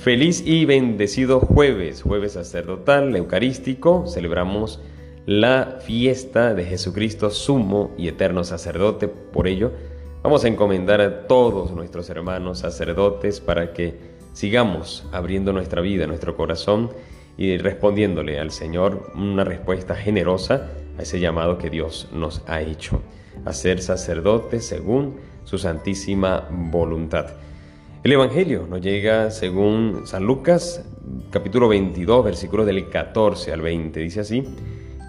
Feliz y bendecido jueves, jueves sacerdotal, eucarístico. Celebramos la fiesta de Jesucristo, sumo y eterno sacerdote. Por ello, vamos a encomendar a todos nuestros hermanos sacerdotes para que sigamos abriendo nuestra vida, nuestro corazón y respondiéndole al Señor una respuesta generosa a ese llamado que Dios nos ha hecho, a ser sacerdotes según su santísima voluntad. El Evangelio nos llega según San Lucas, capítulo 22, versículos del 14 al 20. Dice así,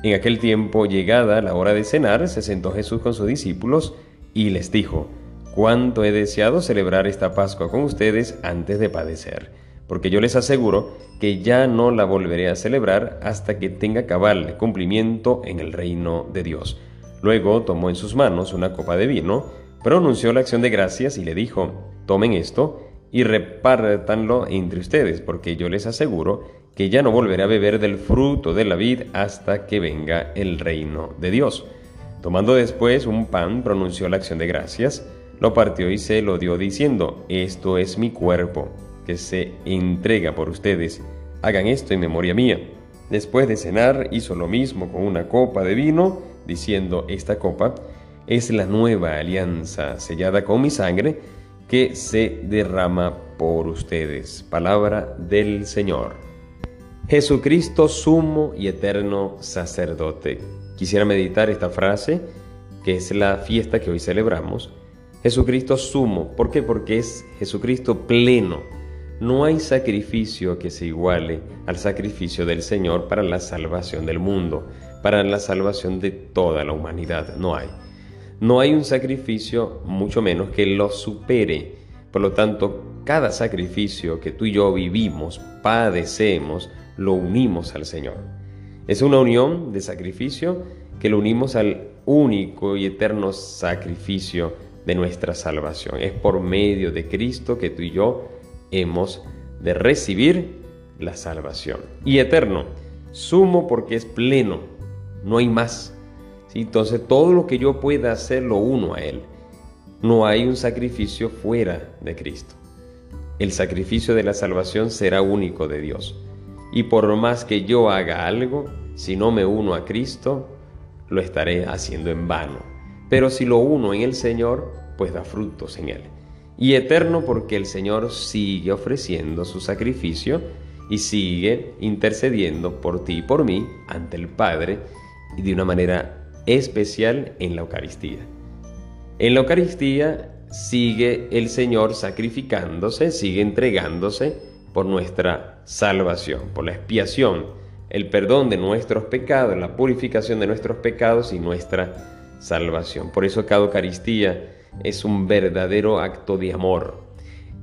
en aquel tiempo, llegada la hora de cenar, se sentó Jesús con sus discípulos y les dijo, cuánto he deseado celebrar esta Pascua con ustedes antes de padecer, porque yo les aseguro que ya no la volveré a celebrar hasta que tenga cabal cumplimiento en el reino de Dios. Luego tomó en sus manos una copa de vino, pronunció la acción de gracias y le dijo, tomen esto y repártanlo entre ustedes, porque yo les aseguro que ya no volveré a beber del fruto de la vid hasta que venga el reino de Dios. Tomando después un pan, pronunció la acción de gracias, lo partió y se lo dio diciendo, esto es mi cuerpo, que se entrega por ustedes, hagan esto en memoria mía. Después de cenar hizo lo mismo con una copa de vino, diciendo, esta copa es la nueva alianza sellada con mi sangre, que se derrama por ustedes. Palabra del Señor. Jesucristo sumo y eterno sacerdote. Quisiera meditar esta frase, que es la fiesta que hoy celebramos. Jesucristo sumo. ¿Por qué? Porque es Jesucristo pleno. No hay sacrificio que se iguale al sacrificio del Señor para la salvación del mundo, para la salvación de toda la humanidad. No hay. No hay un sacrificio, mucho menos, que lo supere. Por lo tanto, cada sacrificio que tú y yo vivimos, padecemos, lo unimos al Señor. Es una unión de sacrificio que lo unimos al único y eterno sacrificio de nuestra salvación. Es por medio de Cristo que tú y yo hemos de recibir la salvación. Y eterno, sumo porque es pleno, no hay más. Entonces todo lo que yo pueda hacer lo uno a Él. No hay un sacrificio fuera de Cristo. El sacrificio de la salvación será único de Dios. Y por más que yo haga algo, si no me uno a Cristo, lo estaré haciendo en vano. Pero si lo uno en el Señor, pues da frutos en Él. Y eterno porque el Señor sigue ofreciendo su sacrificio y sigue intercediendo por ti y por mí ante el Padre y de una manera especial en la Eucaristía. En la Eucaristía sigue el Señor sacrificándose, sigue entregándose por nuestra salvación, por la expiación, el perdón de nuestros pecados, la purificación de nuestros pecados y nuestra salvación. Por eso cada Eucaristía es un verdadero acto de amor.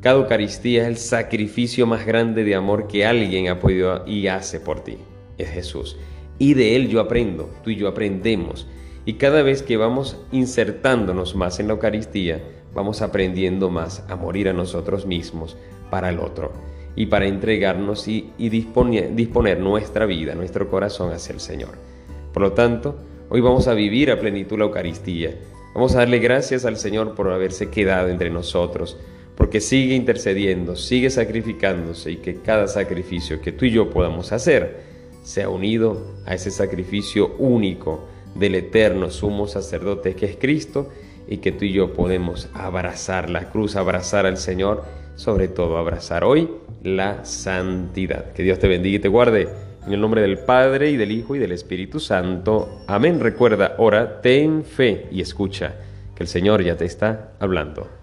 Cada Eucaristía es el sacrificio más grande de amor que alguien ha podido y hace por ti. Es Jesús y de Él yo aprendo, tú y yo aprendemos. Y cada vez que vamos insertándonos más en la Eucaristía, vamos aprendiendo más a morir a nosotros mismos para el otro y para entregarnos y, disponer, disponer nuestra vida, nuestro corazón hacia el Señor. Por lo tanto, hoy vamos a vivir a plenitud la Eucaristía. Vamos a darle gracias al Señor por haberse quedado entre nosotros, porque sigue intercediendo, sigue sacrificándose y que cada sacrificio que tú y yo podamos hacer, se ha unido a ese sacrificio único del eterno sumo sacerdote que es Cristo y que tú y yo podemos abrazar la cruz, abrazar al Señor, sobre todo abrazar hoy la santidad. Que Dios te bendiga y te guarde. En el nombre del Padre y del Hijo y del Espíritu Santo. Amén. Recuerda, ora, ten fe y escucha, que el Señor ya te está hablando.